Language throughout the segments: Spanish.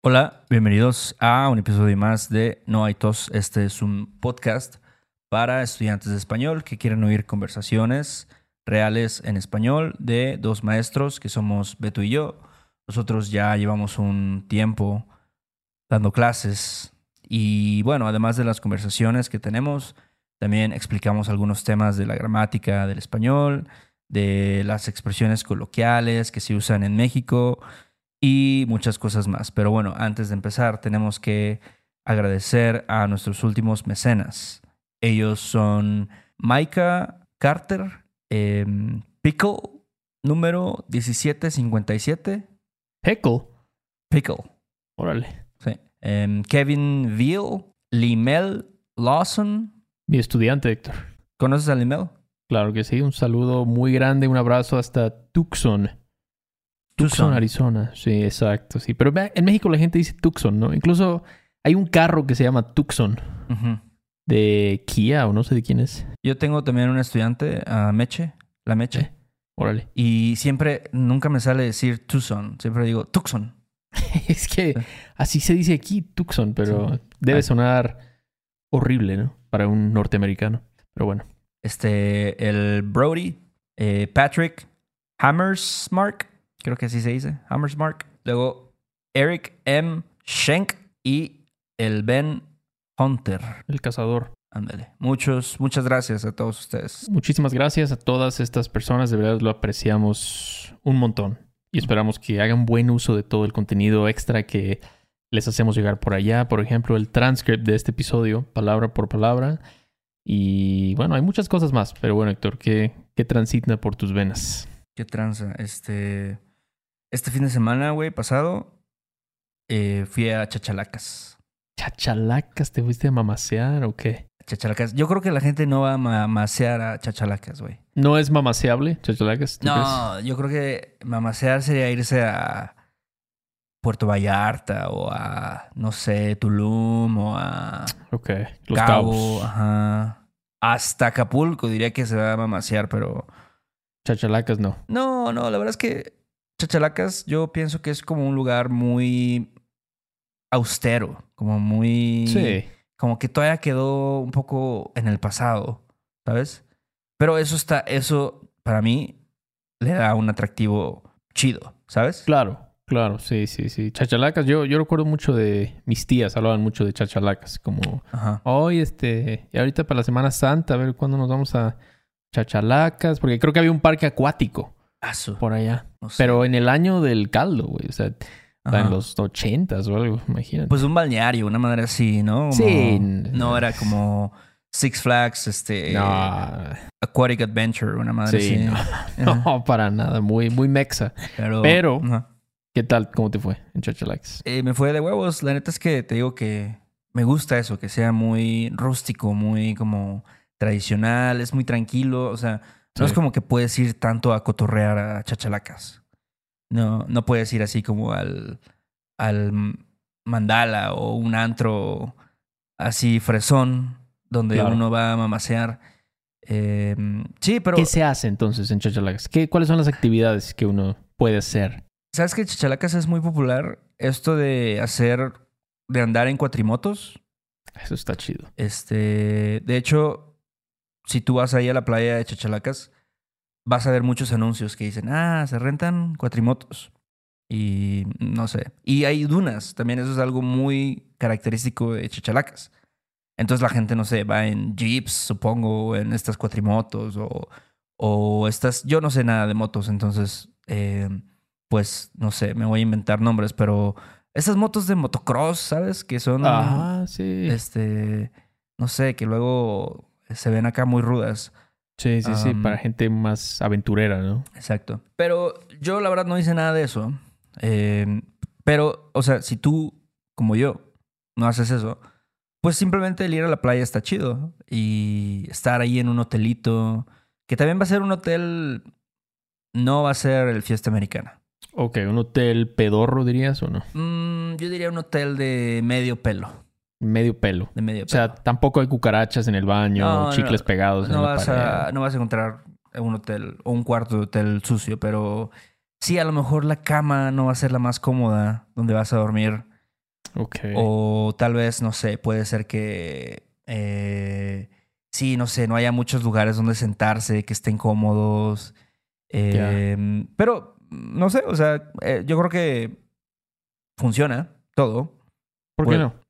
Hola, bienvenidos a un episodio más de No hay tos. Este es un podcast para estudiantes de español que quieren oír conversaciones reales en español de dos maestros que somos Beto y yo. Nosotros ya llevamos un tiempo dando clases y bueno, además de las conversaciones que tenemos, también explicamos algunos temas de la gramática del español, de las expresiones coloquiales que se usan en México y muchas cosas más. Pero bueno, antes de empezar, tenemos que agradecer a nuestros últimos mecenas. Ellos son Maika Carter, em, Pickle, número 1757. Heckle. Pickle, Órale. sí. Em, Kevin Veal, Limel Lawson. Mi estudiante, Héctor. ¿Conoces a Limel? Claro que sí. Un saludo muy grande, un abrazo hasta Tucson. Tucson, Arizona. Sí, exacto. Sí. Pero en México la gente dice Tucson, ¿no? Incluso hay un carro que se llama Tucson de Kia o no sé de quién es. Yo tengo también un estudiante, a Meche, la Meche. Órale. Y siempre, nunca me sale decir Tucson. Siempre digo Tucson. es que así se dice aquí, Tucson, pero Sí. debe Ay. sonar horrible, ¿no? Para un norteamericano. Pero bueno. Este, el Brody, eh, Patrick Hammersmark, creo que así se dice, Hammersmark. Luego Eric M. Schenk y el Ben Hunter. El cazador. Ándale. Muchos, muchas gracias a todos ustedes. Muchísimas gracias a todas estas personas, de verdad lo apreciamos un montón y esperamos que hagan buen uso de todo el contenido extra que les hacemos llegar por allá, por ejemplo, el transcript de este episodio, palabra por palabra. Y bueno, hay muchas cosas más, pero bueno, Héctor, ¿qué, qué transita por tus venas? Qué tranza. Este, este fin de semana, güey, pasado, eh, fui a Chachalacas. ¿Chachalacas te fuiste a mamasear o qué? Chachalacas. Yo creo que la gente no va a mamasear a Chachalacas, güey. ¿No es mamaseable, chachalacas? No, yo creo que mamasear sería irse a Puerto Vallarta o a, no sé, Tulum o a Ok, los Cabo, cabos. ajá. Hasta Acapulco diría que se va a mamasear, pero Chachalacas no. no, no, la verdad es que Chachalacas yo pienso que es como un lugar muy austero, como muy... Sí. como que todavía quedó un poco en el pasado, ¿sabes? Pero eso está, eso para mí le da un atractivo chido, ¿sabes? Claro, claro, sí, sí, sí. Chachalacas, yo, yo recuerdo mucho de mis tías, hablaban mucho de chachalacas, como Ajá. hoy, este, y ahorita para la Semana Santa, a ver cuándo nos vamos a Chachalacas, porque creo que había un parque acuático Asu, por allá, no sé. pero en el año del caldo, güey, o sea, Ajá. en los ochentas o algo, imagínate. Pues un balneario, una manera así, ¿no? Como- Sí. No era como Six Flags, este... no, Aquatic Adventure, una madre sí, así. no, no, para nada, muy, muy mexa. Pero... Pero- Ajá. ¿Qué tal? ¿Cómo te fue en Chachalacas? Eh, me fue de huevos. La neta es que te digo que me gusta eso, que sea muy rústico, muy como tradicional, es muy tranquilo. O sea, no Sí. es como que puedes ir tanto a cotorrear a chachalacas. No, no puedes ir así como al, al mandala o un antro así fresón donde Claro. uno va a mamasear. Eh, sí, pero ¿Qué se hace entonces en Chachalacas? ¿Qué, ¿Cuáles son las actividades que uno puede hacer? ¿sabes que Chachalacas es muy popular? Esto de hacer, de andar en cuatrimotos. Eso está chido. Este, de hecho, si tú vas ahí a la playa de Chachalacas, vas a ver muchos anuncios que dicen, ah, se rentan cuatrimotos. Y no sé. Y hay dunas, también eso es algo muy característico de Chachalacas. Entonces la gente, no sé, va en jeeps, supongo, en estas cuatrimotos, o, o estas, yo no sé nada de motos, entonces, eh, pues, no sé, me voy a inventar nombres, pero esas motos de motocross, ¿sabes? Que son... Ajá, sí. Este, no sé, que luego se ven acá muy rudas. Sí, sí, sí, para gente más aventurera, ¿no? Exacto. Pero yo la verdad no hice nada de eso. Eh, pero, o sea, si tú, como yo, no haces eso, pues simplemente el ir a la playa está chido. Y estar ahí en un hotelito, que también va a ser un hotel, no va a ser el fiesta americana. Ok, un hotel pedorro, dirías, o no? Mm, yo diría un hotel de medio pelo. Medio pelo. De medio O sea, pelo. tampoco hay cucarachas en el baño, No, chicles no, pegados no en la vas, pared. a, no vas a encontrar un hotel o un cuarto de hotel sucio, pero sí, a lo mejor la cama no va a ser la más cómoda donde vas a dormir Ok. O tal vez, no sé, puede ser que... eh, sí, no sé, no haya muchos lugares donde sentarse, que estén cómodos. Eh, Pero, no sé, o sea, eh, yo creo que funciona todo. ¿Por qué bueno. no?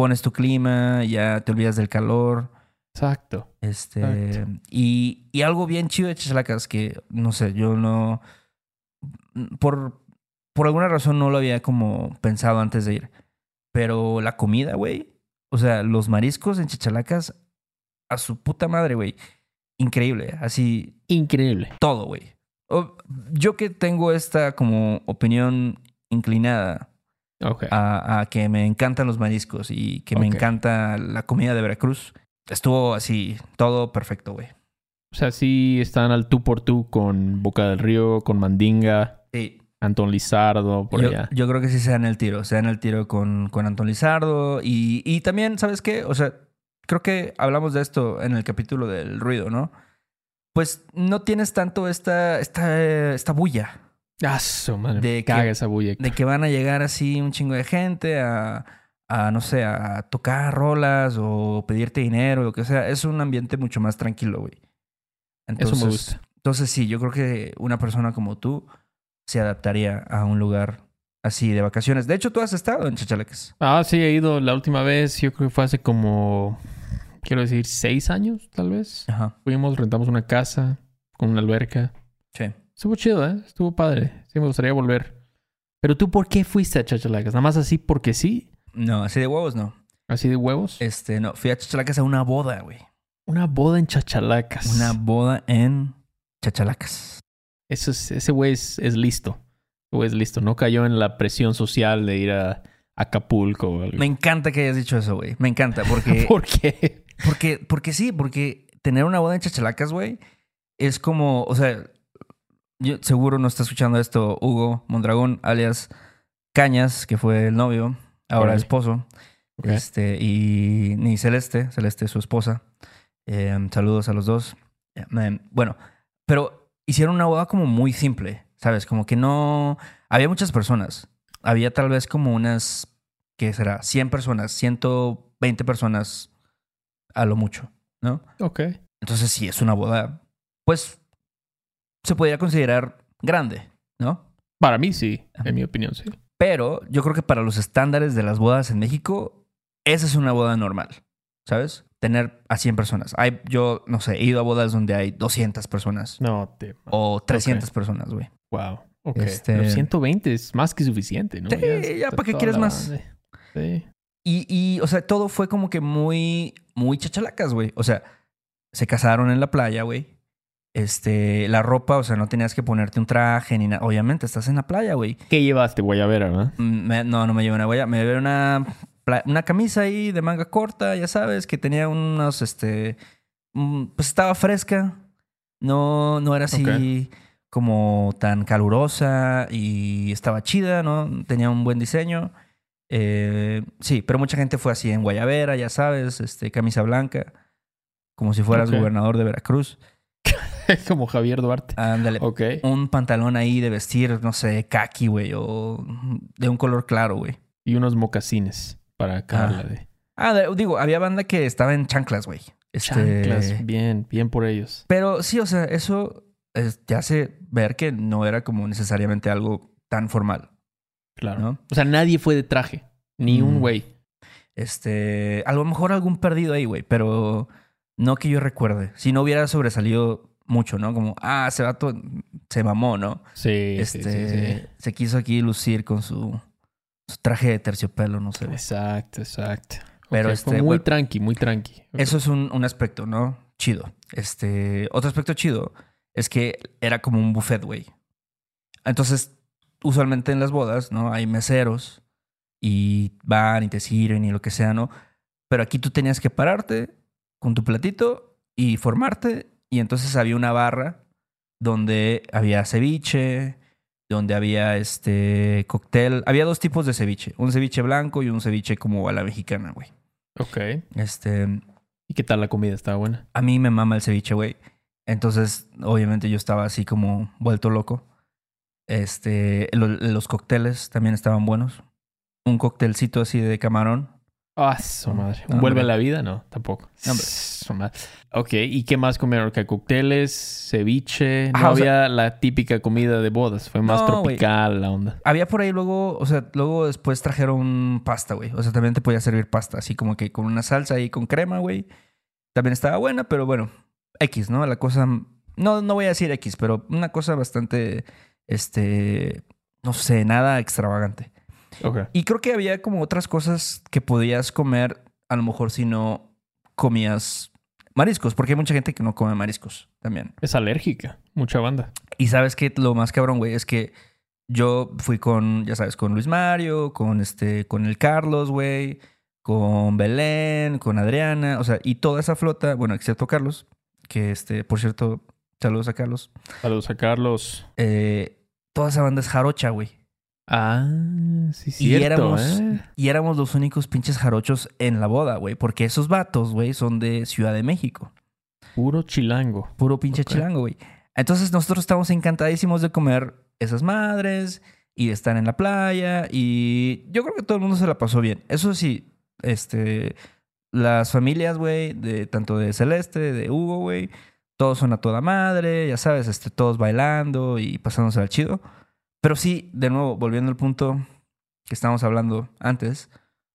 Pones tu clima, ya te olvidas del calor. Exacto. Este, Exacto. y, y algo bien chido de Chachalacas que, no sé, yo no. Por, por alguna razón no lo había como pensado antes de ir. Pero la comida, güey. O sea, los mariscos en Chachalacas, a su puta madre, güey. Increíble. Así, Increíble. todo, güey. Yo que tengo esta como opinión inclinada A, a que me encantan los mariscos y que me encanta la comida de Veracruz. Estuvo así, todo perfecto, güey. O sea, sí están al tú por tú con Boca del Río, con Mandinga, Sí. Antón Lizardo, por Yo, allá. yo creo que sí se dan el tiro. Se dan el tiro con, con Anton Lizardo. Y, y también, ¿sabes qué? O sea, creo que hablamos de esto en el capítulo del ruido, ¿no? Pues no tienes tanto esta, esta, esta bulla Ah, su madre. De que- esa bulla. de que van a llegar así un chingo de gente a, a, no sé, a tocar rolas o pedirte dinero, lo que sea. Es un ambiente mucho más tranquilo, güey. Eso me gusta. Entonces sí, yo creo que una persona como tú se adaptaría a un lugar así de vacaciones. De hecho, tú has estado en Chachalaques. Ah, sí, he ido la última vez. Yo creo que fue hace como, quiero decir, seis años, tal vez. Ajá. Fuimos, rentamos una casa con una alberca. Sí. Estuvo chido, ¿eh? Estuvo padre. Sí, me gustaría volver. Pero tú, ¿por qué fuiste a Chachalacas? ¿Nada más así porque sí? No, así de huevos no. ¿Así de huevos? Este, no. Fui a Chachalacas a una boda, güey. Una boda en Chachalacas. Una boda en Chachalacas. Eso es, ese güey es, es listo. Ese güey es listo. No cayó en la presión social de ir a Acapulco o algo. Me encanta que hayas dicho eso, güey. Me encanta porque... ¿Por qué? Porque, porque sí, porque tener una boda en Chachalacas, güey, es como, o sea, yo seguro no está escuchando esto Hugo Mondragón, alias Cañas, que fue el novio, ahora Órale. esposo, este, y ni Celeste, Celeste su esposa. Eh, saludos a los dos. Eh, eh, bueno, pero hicieron una boda como muy simple, ¿sabes? Como que no... Había muchas personas. Había tal vez como unas, ¿qué será? 100 personas, 120 personas a lo mucho, ¿no? Ok. Entonces, si es una boda, pues se podría considerar grande, ¿no? Para mí sí, en mi opinión sí. Pero yo creo que para los estándares de las bodas en México, esa es una boda normal, ¿sabes? Tener a 100 personas. Hay, yo, no sé, he ido a bodas donde hay 200 personas No te... o 300 personas, güey. Wow. Ok. Este- Pero 120 es más que suficiente, ¿no? Sí, ya, ¿para qué quieres más? banda. Sí. Y, y, o sea, todo fue como que muy, muy chachalacas, güey. O sea, se casaron en la playa, güey. Este, la ropa, o sea, no tenías que ponerte un traje ni nada. Obviamente, estás en la playa, güey. ¿Qué llevaste? Guayabera, me- no, no me llevé una huella. Me llevé una, una camisa ahí de manga corta, ya sabes, que tenía unos, este, mm, pues estaba fresca. No, no era así como tan calurosa y estaba chida, ¿no? Tenía un buen diseño. Eh, sí, pero mucha gente fue así en guayabera, ya sabes, este, camisa blanca, como si fueras gobernador de Veracruz. Como Javier Duarte. Ándale, Ok. un pantalón ahí de vestir, no sé, kaki, güey, o de un color claro, güey. Y unos mocasines para Carla Ah. de Ah, digo, había banda que estaba en chanclas, güey. Este, chanclas. Bien, bien por ellos. Pero sí, o sea, eso es- te hace ver que no era como necesariamente algo tan formal, Claro. ¿no? O sea, nadie fue de traje. Ni un Mm. güey. Este, a lo mejor algún perdido ahí, güey, pero no que yo recuerde. Si no hubiera sobresalido mucho, ¿no? Como, ah, ese vato se mamó, ¿no? Sí, este, sí, sí, sí. se quiso aquí lucir con su, su traje de terciopelo, no sé. Exacto, exacto. Pero este, fue muy bueno. tranqui, muy tranqui. Eso es un, un aspecto, ¿no? Chido. Este, otro aspecto chido es que era como un buffet, güey. Entonces, usualmente en las bodas, ¿no? Hay meseros y van y te sirven y lo que sea, ¿no? Pero aquí tú tenías que pararte con tu platito y formarte y entonces había una barra donde había ceviche, donde había este cóctel. Había dos tipos de ceviche, un ceviche blanco y un ceviche como a la mexicana, güey. Ok. Este, ¿Y qué tal la comida? ¿Estaba buena? a mí me mama el ceviche, güey. Entonces, obviamente yo estaba así como vuelto loco. Este, lo- los cócteles también estaban buenos. un cóctelcito así de camarón. Ah, su madre. ¿Un Hombre. vuelve a la vida? No, tampoco. Hombre. Su madre. Ok, ¿y qué más comieron? ¿Que cócteles, ceviche? No Ajá, o sea- había la típica comida de bodas. Fue más No, tropical la onda. Había por ahí luego, o sea, luego después trajeron pasta, güey. O sea, también te podía servir pasta, así como que con una salsa y con crema, güey. También estaba buena, pero bueno, X, ¿no? La cosa, no, no voy a decir X, pero una cosa bastante, este, no sé, nada extravagante. Y creo que había como otras cosas que podías comer, a lo mejor si no comías mariscos, porque hay mucha gente que no come mariscos también. Es alérgica. Mucha banda. Y sabes que lo más cabrón, güey, es que yo fui con, ya sabes, con Luis Mario, con este, con el Carlos, güey, con Belén, con Adriana, o sea, y toda esa flota, bueno, excepto Carlos, que este, por cierto, saludos a Carlos. Saludos a Carlos. eh, toda esa banda es jarocha, güey. Ah, sí, Y cierto, éramos, ¿eh? y éramos los únicos pinches jarochos en la boda, güey, porque esos vatos, güey, son de Ciudad de México. Puro chilango. Puro pinche chilango, güey. Entonces nosotros estamos encantadísimos de comer esas madres y de estar en la playa y yo creo que todo el mundo se la pasó bien. Eso sí, este, las familias, güey, de tanto de Celeste, de Hugo, güey, todos son a toda madre, ya sabes, este, todos bailando y pasándose al chido. Pero sí, de nuevo, volviendo al punto que estábamos hablando antes,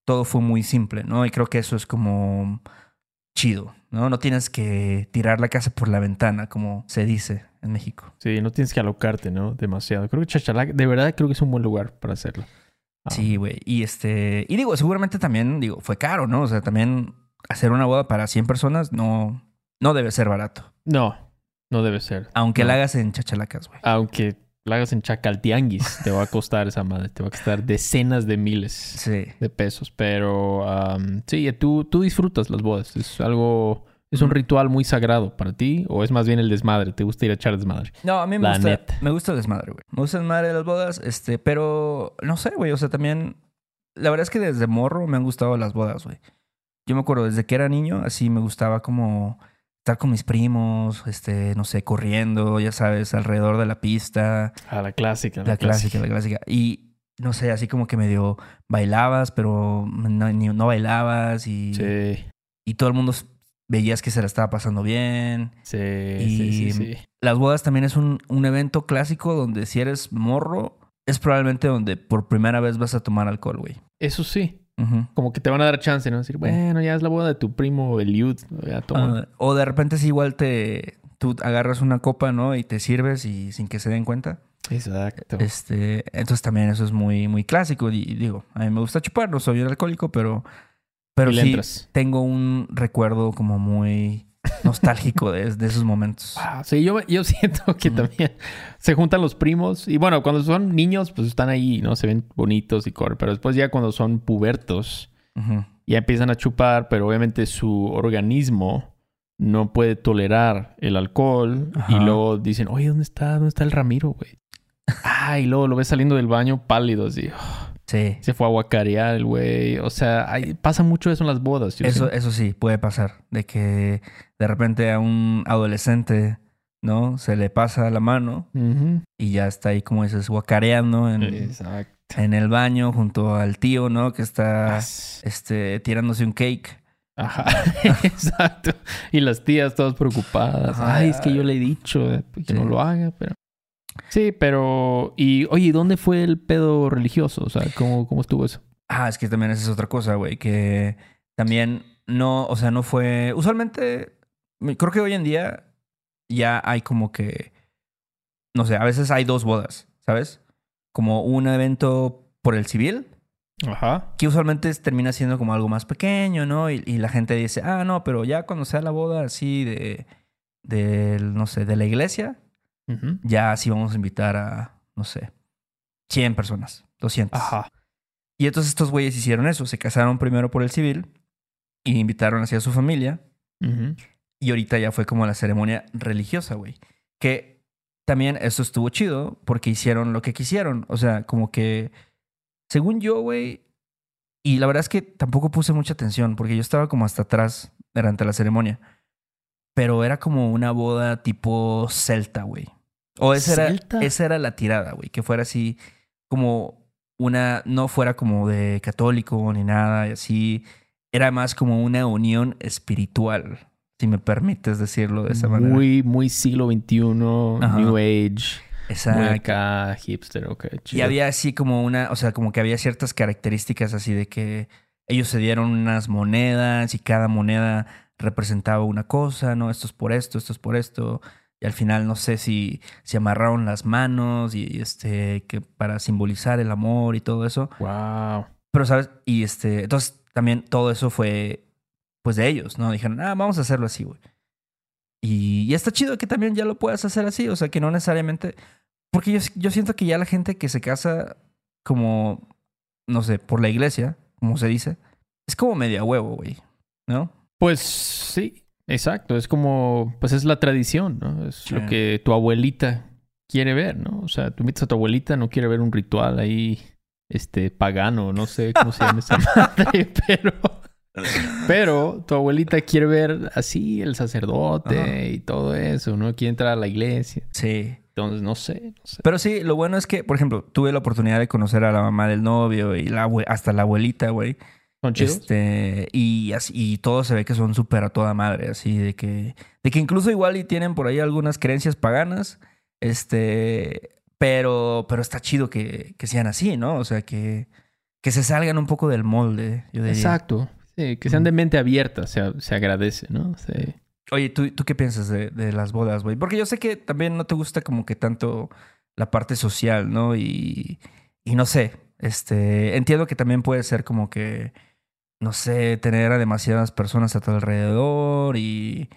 todo fue muy simple, ¿no? Y creo que eso es como chido, ¿no? No tienes que tirar la casa por la ventana, como se dice en México. Sí, no tienes que alocarte, ¿no? Demasiado. Creo que Chachalac, de verdad creo que es un buen lugar para hacerlo. Ah, Sí, güey. Y este, y digo, seguramente también, digo, fue caro, ¿no? O sea, también hacer una boda para 100 personas no, no debe ser barato. No, no debe ser. Aunque No. la hagas en chachalacas, güey. Aunque la hagas en Chacaltianguis, te va a costar esa madre. Te va a costar decenas de miles Sí. de pesos. Pero am, sí, tú, tú disfrutas las bodas. Es algo... ¿Es un Ujú. ritual muy sagrado para ti? ¿O es más bien el desmadre? ¿Te gusta ir a echar desmadre? No, a mí me La gusta, me gusta el desmadre, güey. Me gusta el desmadre de las bodas, este, pero no sé, güey. O sea, también, la verdad es que desde morro me han gustado las bodas, güey. Yo me acuerdo, desde que era niño, así me gustaba como estar con mis primos, este, no sé, corriendo, ya sabes, alrededor de la pista. A la clásica. La clásica, la clásica. Y no sé, así como que medio bailabas, pero no, bailabas y, Sí, y todo el mundo veías que se la estaba pasando bien. sí, Y- sí, sí, sí. Las bodas también es un, un evento clásico donde si eres morro, es probablemente donde por primera vez vas a tomar alcohol, güey. Eso sí. Como que te van a dar chance, ¿no? Decir, bueno, ya es la boda de tu primo. Ya toma. Ah, o de repente si igual te... Tú agarras una copa, ¿no? Y te sirves y sin que se den cuenta. Exacto. Este, entonces también eso es muy, muy clásico. Y, y digo, a mí me gusta chupar, no soy un alcohólico, pero, pero sí entras. tengo un recuerdo como muy nostálgico de, de esos momentos. Ah, sí, yo, yo siento que también se juntan los primos. Y bueno, cuando son niños, pues están ahí, ¿no? Se ven bonitos y corren. Pero después ya cuando son pubertos, ya empiezan a chupar, pero obviamente su organismo no puede tolerar el alcohol. Ajá. Y luego dicen, oye, ¿dónde está? ¿Dónde está el Ramiro, güey? Ah, y luego lo ves saliendo del baño pálido, así. oh, Sí, se fue a guacarear el güey. O sea, hay- pasa mucho eso en las bodas. yo eso, eso sí, puede pasar. De que de repente a un adolescente, ¿no? Se le pasa la mano y ya está ahí, como dices, guacareando en, el baño junto al tío, ¿no? Que está este, tirándose un cake. Ajá, exacto. Y las tías todas preocupadas. Ay, es que yo le he dicho eh, que Sí. no lo haga, pero... Sí, pero... Y, oye, ¿y ¿dónde fue el pedo religioso? O sea, ¿cómo, cómo estuvo eso? Ah, es que también esa es otra cosa, güey, que también no, o sea, no fue... Usualmente, me- creo que hoy en día ya hay como que, no sé, a veces hay dos bodas, ¿sabes? Como un evento por el civil, Ajá. que usualmente termina siendo como algo más pequeño, ¿no? Y, y la gente dice, ah, no, pero ya cuando sea la boda así de, del, no sé, de la iglesia, ya sí vamos a invitar a, no sé, 100 personas, 200. Ajá. Y entonces estos güeyes hicieron eso, se casaron primero por el civil y invitaron así a su familia y ahorita ya fue como la ceremonia religiosa, güey. Que también eso estuvo chido porque hicieron lo que quisieron, o sea, como que según yo, güey, y la verdad es que tampoco puse mucha atención porque yo estaba como hasta atrás durante la ceremonia. Pero era como una boda tipo celta, güey. O esa era, esa era la tirada, güey. Que fuera así como una, no fuera como de católico ni nada, y así, era más como una unión espiritual, si me permites decirlo de esa manera. Muy, muy siglo XXI, Ajá. New Age. Muy Exacto. acá, hipster, ok. Y había así como una, o sea, como que había ciertas características así de que ellos se dieron unas monedas y cada moneda representaba una cosa, ¿no? Esto es por esto, esto es por esto. Y al final no sé si se amarraron las manos y este, que para simbolizar el amor y todo eso. Wow. Pero, ¿sabes? Y este, entonces también todo eso fue, pues, de ellos, ¿no? Dijeron, ah, vamos a hacerlo así, güey. Y, y está chido que también ya lo puedas hacer así, o sea, que no necesariamente... Porque yo, yo siento que ya la gente que se casa como, no sé, por la iglesia, como se dice, es como media huevo, güey, ¿no? Pues sí, exacto. Es como, pues es la tradición, ¿no? Es Sí. lo que tu abuelita quiere ver, ¿no? O sea, tú invitas a tu abuelita, no quiere ver un ritual ahí, este, pagano, no sé cómo se llama esa madre, pero... Pero tu abuelita quiere ver así el sacerdote Ajá. y todo eso, ¿no? Quiere entrar a la iglesia. Sí. Entonces, no sé, no sé. Pero sí, lo bueno es que, por ejemplo, tuve la oportunidad de conocer a la mamá del novio y la hasta la abuelita, güey. ¿Son chidos? Este, y, así, y todo se ve que son súper a toda madre, así de que, de que incluso igual y tienen por ahí algunas creencias paganas, este, pero, pero está chido que, que sean así, ¿no? O sea, que, que se salgan un poco del molde, yo diría. Exacto. Sí, que sean de mente abierta, se, se agradece, ¿no? Sí. Oye, ¿tú, ¿tú qué piensas de, de las bodas, güey? Porque yo sé que también no te gusta como que tanto la parte social, ¿no? Y, y no sé, este, entiendo que también puede ser como que, no sé, tener a demasiadas personas a tu alrededor y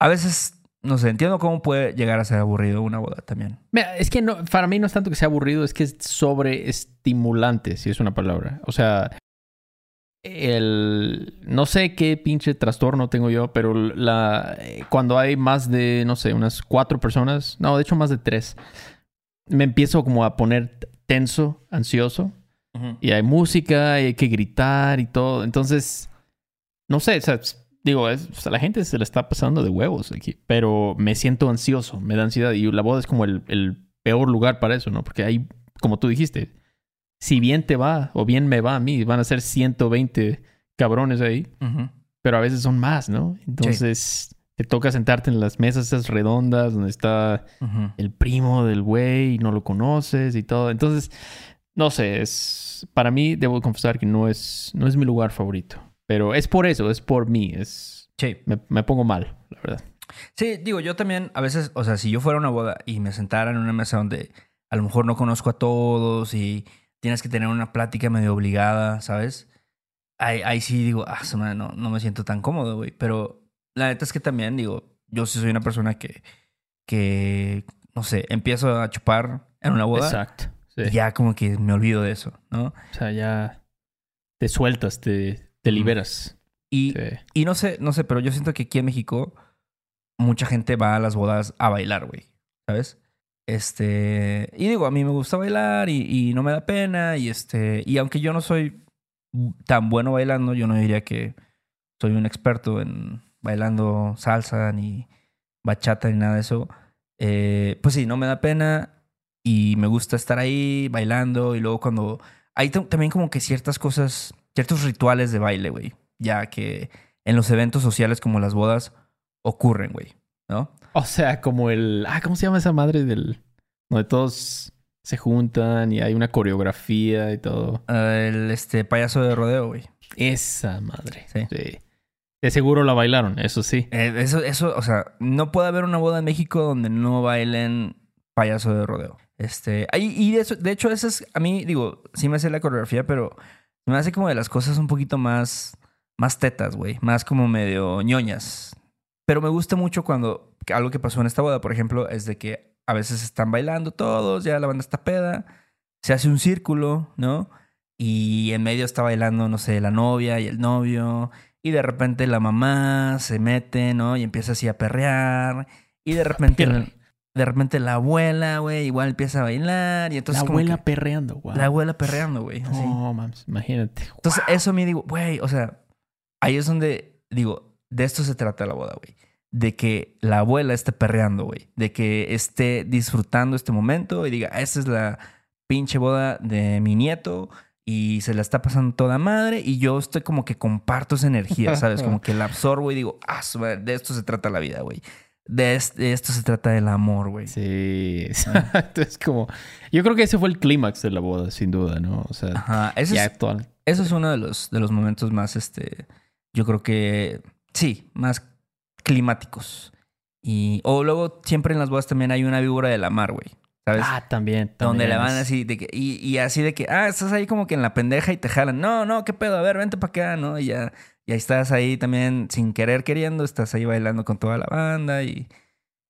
a veces, no sé, entiendo cómo puede llegar a ser aburrido una boda también. Mira, es que no, para mí no es tanto que sea aburrido, es que es sobreestimulante, si es una palabra. O sea, el no sé qué pinche trastorno tengo yo, pero la cuando hay más de, no sé, unas cuatro personas, no, de hecho más de tres, me empiezo como a poner tenso, ansioso, y hay música, y hay que gritar y todo. Entonces, no sé, o sea, digo, es- o sea, la gente se le está pasando de huevos aquí, pero me siento ansioso, me da ansiedad y la boda es como el, el peor lugar para eso, ¿no? Porque ahí, como tú dijiste, si bien te va o bien me va a mí, van a ser 120 cabrones ahí, pero a veces son más, ¿no? Entonces, te toca sentarte en las mesas esas redondas donde está el primo del güey y no lo conoces y todo. Entonces, no sé, es para mí debo confesar que no es no es mi lugar favorito, pero es por eso, es por mí, es Sí. me, me pongo mal, la verdad. Sí, digo, yo también a veces, o sea, si yo fuera a una boda y me sentara en una mesa donde a lo mejor no conozco a todos y tienes que tener una plática medio obligada, ¿sabes? Ahí, ahí sí digo, ah, no, no me siento tan cómodo, güey. Pero la neta es que también, digo, yo sí soy una persona que, que no sé, empiezo a chupar en una boda Exacto. Sí. y ya como que me olvido de eso, ¿no? O sea, ya te sueltas, te, te liberas. Y, Sí. y no sé, no sé, pero yo siento que aquí en México mucha gente va a las bodas a bailar, güey. ¿Sabes? Este. Y digo, a mí me gusta bailar y, y no me da pena. Y este. Y aunque yo no soy tan bueno bailando, yo no diría que soy un experto en bailando salsa ni bachata ni nada de eso. Eh, pues sí, no me da pena. Y me gusta estar ahí bailando. Y luego cuando. Hay tam- también como que ciertas cosas, ciertos rituales de baile, güey. Ya que en los eventos sociales como las bodas ocurren, güey. ¿No? O sea, como el ah, ¿cómo se llama esa madre del donde todos se juntan y hay una coreografía y todo? El este payaso de rodeo, güey. Esa madre. Sí. sí. De seguro la bailaron, eso sí. Eh, eso, eso, o sea, no puede haber una boda en México donde no bailen payaso de rodeo. Este, y de, eso, de hecho, eso es, a mí, digo, sí me hace la coreografía, pero me hace como de las cosas un poquito más, más tetas, güey, más como medio ñoñas. Pero me gusta mucho cuando, algo que pasó en esta boda, por ejemplo, es de que a veces están bailando todos, ya la banda está peda, se hace un círculo, ¿no? Y en medio está bailando, no sé, la novia y el novio. Y de repente la mamá se mete, ¿no? Y empieza así a perrear. Y de repente. De repente la abuela, güey, igual empieza a bailar. Y entonces la como abuela que- perreando, wow. la abuela perreando, güey. No, mames, imagínate. Entonces, eso me digo, güey, o sea, ahí es donde digo, de esto se trata la boda, güey. De que la abuela esté perreando, güey. De que esté disfrutando este momento y diga, esta es la pinche boda de mi nieto y se la está pasando toda madre y yo estoy como que comparto esa energía, ¿sabes? Como que la absorbo y digo, ah, de esto se trata la vida, güey. De, es- de esto se trata el amor, güey. Sí, exacto. Es como. Yo creo que ese fue el clímax de la boda, sin duda, ¿no? O sea, Ajá, ese ya es, actual. eso es uno de los, de los momentos más, este, yo creo que, sí, más climáticos. Y, o luego siempre en las bodas también hay una víbora de la mar, güey. ¿Sabes? Ah, también. Donde también le van así, de que, y, y así de que, ah, estás ahí como que en la pendeja y te jalan. No, no, qué pedo, a ver, vente para acá, ¿no? Y ya, y ahí estás ahí también sin querer queriendo, estás ahí bailando con toda la banda y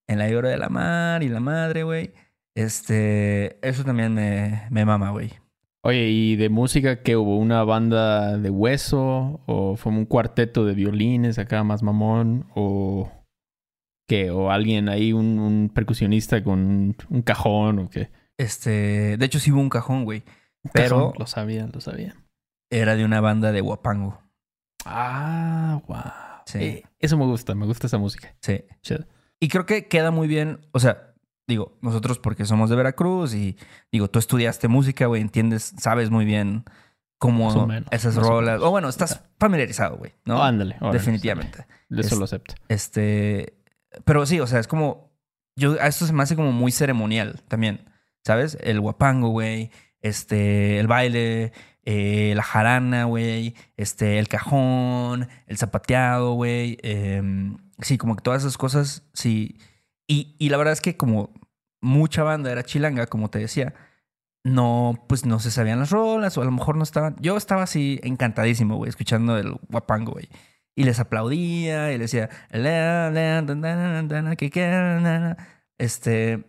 en la llora de la mar y la madre, güey. Este, eso también me, me mama, güey. Oye, ¿y de música qué hubo? ¿Una banda de hueso? ¿O fue un cuarteto de violines acá más mamón? ¿O qué? ¿O alguien ahí, un, un percusionista con un, cajón o qué? Este, de hecho sí hubo un cajón, güey. Pero- cajón, Lo sabía, lo sabía. Era de una banda de Huapango. Ah, wow. Sí. eso me gusta, me gusta esa música. Sí. Chido. Y creo que queda muy bien, o sea, digo, nosotros porque somos de Veracruz y digo, tú estudiaste música, güey, entiendes, sabes muy bien cómo o menos, esas o rolas. O bueno, estás familiarizado, güey, ¿no? Oh, ándale. órale, Definitivamente. ándale. Eso Es- lo acepto. Este, pero sí, o sea, es como, yo, a esto se me hace como muy ceremonial también, ¿sabes? El guapango, güey, este, el baile, eh, la jarana, güey, este, el cajón, el zapateado, güey, em, sí, como que todas esas cosas, sí. Y, y la verdad es que como mucha banda era chilanga, como te decía, no, pues no se sabían las rolas o a lo mejor no estaban. Yo estaba así encantadísimo, güey, escuchando el guapango, güey. Y les aplaudía y les decía, este.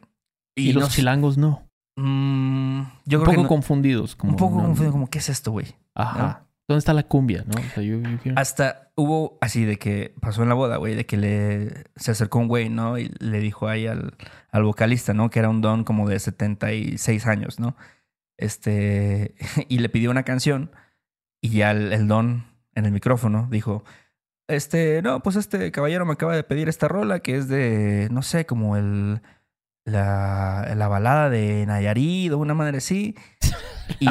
Y, los no sé, chilangos no. Mm, yo un creo poco que no- confundidos. Como, un poco no- confundido, como, ¿qué es esto, güey? Ajá. ¿Dónde está la cumbia, no? O sea, yo- yo quiero- Hasta hubo así de que pasó en la boda, güey, de que le se acercó un güey, ¿no? Y le dijo ahí al, al vocalista, ¿no? Que era un don como de 76 años, ¿no? Este, y le pidió una canción y ya el, el don en el micrófono dijo, este, no, pues este caballero me acaba de pedir esta rola que es de, no sé, como el, la, la balada de Nayarit o una madre así. Y,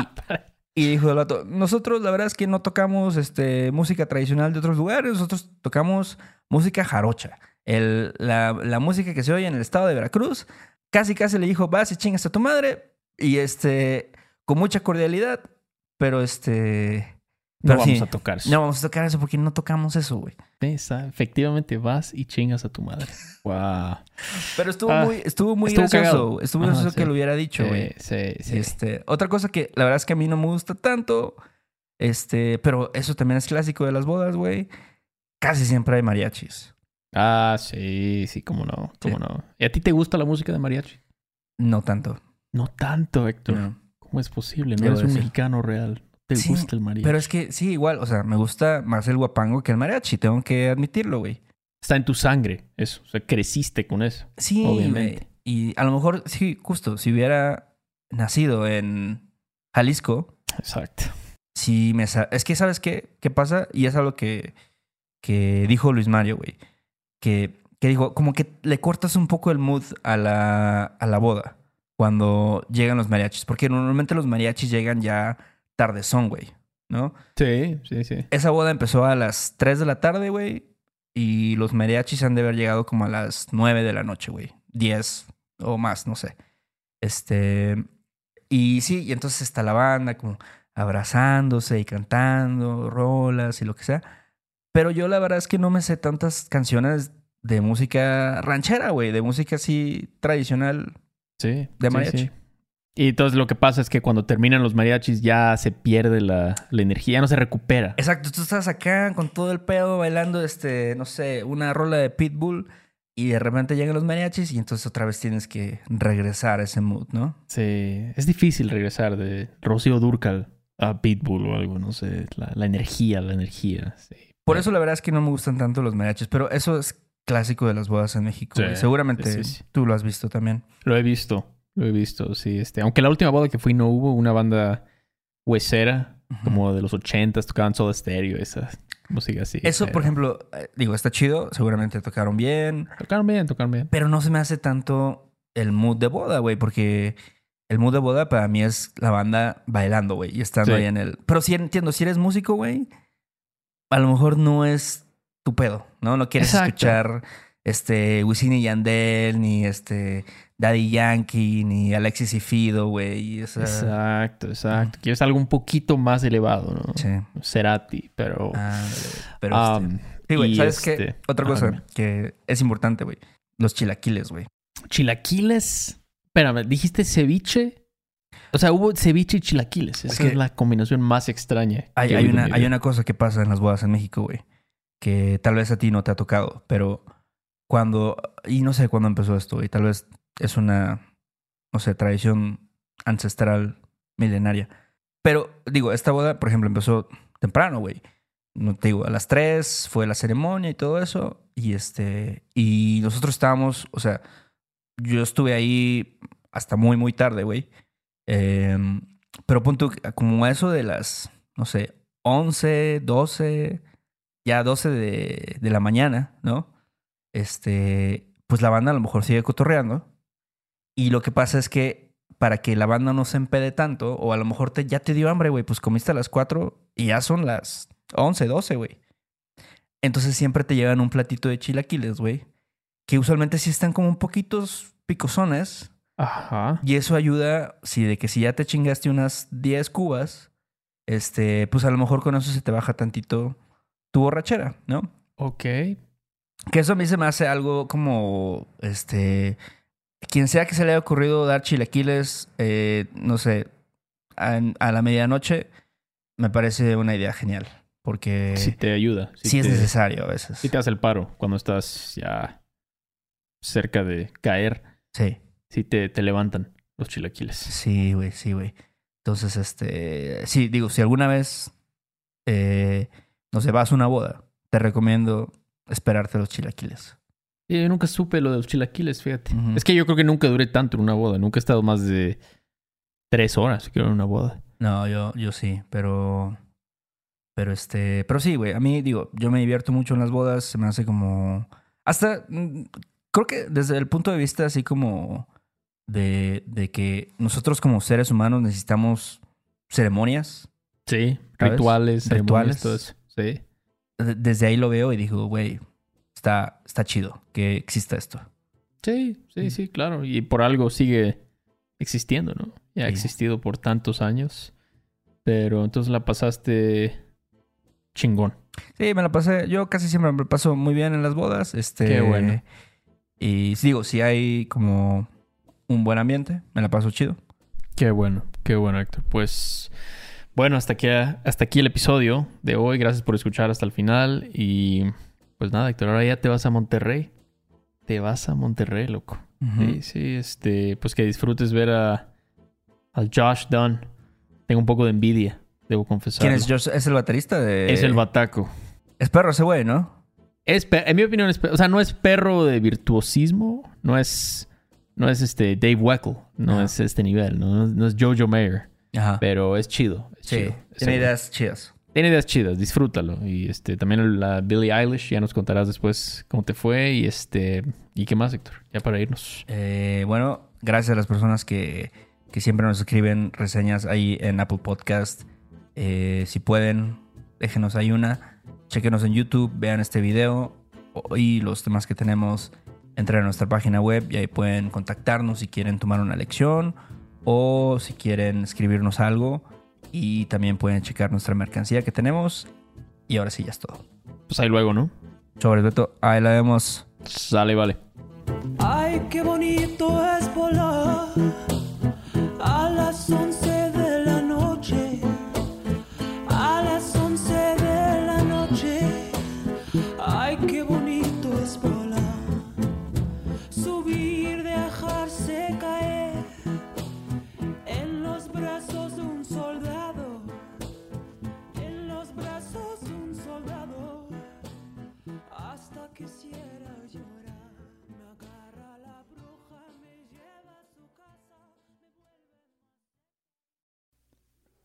y dijo el vato, nosotros la verdad es que no tocamos este, música tradicional de otros lugares, nosotros tocamos música jarocha. El, la, la música que se oye en el estado de Veracruz. Casi casi le dijo, vas y chingas a tu madre. Y este, con mucha cordialidad, pero este... no vamos sí, a tocar eso. No vamos a tocar eso porque no tocamos eso, güey. Efectivamente vas y chingas a tu madre. Wow. Pero estuvo Ah, muy, estuvo muy estuvo gracioso. cagado. Estuvo muy Ajá, gracioso que sí. lo hubiera dicho, güey. sí, sí. Este, otra cosa que la verdad es que a mí no me gusta tanto, este, pero eso también es clásico de las bodas, güey. Casi siempre hay mariachis. Ah, sí, sí, cómo no, cómo Sí. no. ¿Y a ti te gusta la música de mariachi? No tanto. No tanto, Héctor. No. ¿Cómo es posible? No Debo eres un decir. mexicano real. ¿Te Sí, gusta el mariachi? Pero es que sí, igual, o sea, me gusta más el guapango que el mariachi, tengo que admitirlo, güey. Está en tu sangre eso. O sea, creciste con eso. Sí, Obviamente. Y a lo mejor, sí, justo, si hubiera nacido en Jalisco, Exacto. sí me... sa- Es que, ¿sabes qué? ¿Qué pasa? Y es algo que, que dijo Luis Mario, güey. Que, que dijo, como que le cortas un poco el mood a la, a la boda cuando llegan los mariachis. Porque normalmente los mariachis llegan ya tardezón, güey, ¿no? Sí, sí, sí. Esa boda empezó a las 3 de la tarde, güey. Y los mariachis han de haber llegado como a las 9 de la noche, güey. 10 o más, no sé. Este. Y sí, y entonces está la banda como abrazándose y cantando rolas y lo que sea. Pero yo la verdad es que no me sé tantas canciones de música ranchera, güey. De música así tradicional. Sí. De sí, mariachi. sí. Y entonces lo que pasa es que cuando terminan los mariachis ya se pierde la, la energía, ya no se recupera. Exacto, tú estás acá con todo el pedo bailando, este, no sé, una rola de Pitbull y de repente llegan los mariachis y entonces otra vez tienes que regresar a ese mood, ¿no? Sí, es difícil regresar de Rocío Durcal a Pitbull o algo, no sé, la, la energía, la energía. Sí. Por eso la verdad es que no me gustan tanto los mariachis, pero eso es clásico de las bodas en México. Sí, güey. Seguramente sí. tú lo has visto también. Lo he visto, lo he visto, sí. Este, aunque la última boda que fui no hubo una banda huesera, como de los ochentas, tocaban Soda Stereo, esa música así. Eso, pero- por ejemplo, eh, digo, está chido, seguramente tocaron bien, Tocaron bien, tocaron bien. pero no se me hace tanto el mood de boda, güey, porque el mood de boda para mí es la banda bailando, güey, y estando Sí. ahí en el... Pero sí entiendo, si eres músico, güey, a lo mejor no es tu pedo, ¿no? No quieres Exacto. escuchar este Wisin y Yandel, ni este Daddy Yankee, ni Alexis y Fido, güey. esa- Exacto, exacto. Quieres algo un poquito más elevado, ¿no? Sí. Cerati, pero... Pero este, um, Sí, güey, ¿sabes qué? este- Otra Ajá, cosa que es importante, güey. Los chilaquiles, güey. Chilaquiles. Espérame, ¿dijiste ceviche? O sea, hubo ceviche y chilaquiles. Esa Es es, la combinación más extraña. Hay, hay una, hay una cosa que pasa en las bodas en México, güey. Que tal vez a ti no te ha tocado, pero cuando... Y no sé cuándo empezó esto, y tal vez es una, no sé, tradición ancestral milenaria. Pero, digo, esta boda, por ejemplo, empezó temprano, güey. No te digo, a las 3 fue la ceremonia y todo eso. Y este... Y nosotros estábamos, o sea, yo estuve ahí hasta muy, muy tarde, güey. Em, pero punto, como eso de las, no sé, 11, 12, ya 12 de, de la mañana, ¿no? Este, pues la banda a lo mejor sigue cotorreando. Y lo que pasa es que para que la banda no se empede tanto, o a lo mejor te, ya te dio hambre, güey, pues comiste a las 4 y ya son las 11, 12, güey. Entonces siempre te llevan un platito de chilaquiles, güey, que usualmente sí están como un poquitos picosones. Ajá. Y eso ayuda, si de que si ya te chingaste unas 10 cubas, este, pues a lo mejor con eso se te baja tantito tu borrachera, ¿no? Ok. Que eso a mí se me hace algo como, este, quien sea que se le haya ocurrido dar chilaquiles, eh, no sé, a, a la medianoche, me parece una idea genial, porque Sí te ayuda. sí, Sí es necesario a veces. Sí te hace el paro cuando estás ya cerca de caer. Sí, Sí te, te levantan los chilaquiles. sí, güey, sí, güey. Entonces, este, sí, digo, si alguna vez, eh, no sé, vas a una boda, te recomiendo esperarte los chilaquiles. Sí, yo nunca supe lo de los chilaquiles, fíjate. Es que yo creo que nunca duré tanto en una boda. Nunca he estado más de tres horas, creo, en una boda. No, yo, yo sí, pero. Pero este. Pero sí, güey. A mí, digo, yo me divierto mucho en las bodas. Se me hace como. Hasta. mm, Creo que desde el punto de vista así como. De, de que nosotros como seres humanos necesitamos ceremonias. Sí, ¿Sabes? rituales, Rituales. todo eso. Sí. De- Desde ahí lo veo y digo, güey, está, está chido que exista esto. Sí, Mm. sí, sí, claro. Y por algo sigue existiendo, ¿no? Ya ha Sí. existido por tantos años. Pero entonces la pasaste chingón. Sí, me la pasé. Yo casi siempre me la paso muy bien en las bodas. Este, Qué bueno. Y sí, digo, si hay como un buen ambiente, me la paso chido. Qué bueno, qué bueno, Héctor. Pues bueno, hasta aquí, hasta aquí el episodio de hoy. Gracias por escuchar hasta el final. Y pues nada, Héctor, ahora ya te vas a Monterrey. Te vas a Monterrey, loco. Sí, sí, este, pues que disfrutes ver a al Josh Dunn. Tengo un poco de envidia, debo confesar. ¿Quién es Josh? ¿Es el baterista de...? Es el bataco. Es perro ese güey, ¿no? Es, en mi opinión, es, o sea, no es perro de virtuosismo, no es, no es este Dave Weckl, no es este nivel, no, no es Jojo Mayer, Ajá. pero es chido. es Sí, chido. Tiene ideas chidas. Tiene ideas chidas, disfrútalo. Y este, también la Billie Eilish, ya nos contarás después cómo te fue. Y este, ¿y qué más, Héctor? Ya para irnos. Eh, bueno, gracias a las personas que, que siempre nos escriben reseñas ahí en Apple Podcast. Eh, si pueden, déjenos ahí una. Chequenos en YouTube, vean este video y los temas que tenemos. Entren a nuestra página web y ahí pueden contactarnos si quieren tomar una lección o si quieren escribirnos algo. Y también pueden checar nuestra mercancía que tenemos. Y ahora sí, ya es todo. Pues ahí luego, ¿no? Sobre todo, ahí la vemos. Sale, vale. Ay, qué bonito es volar a las 11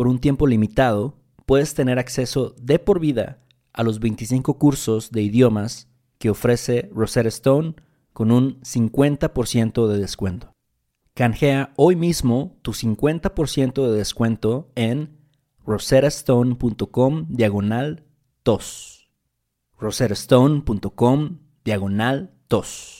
Por un tiempo limitado, puedes tener acceso de por vida a los 25 cursos de idiomas que ofrece Rosetta Stone con un 50% de descuento. Canjea hoy mismo tu 50% de descuento en rosettastone.com diagonal tos. rosettastone.com diagonal tos.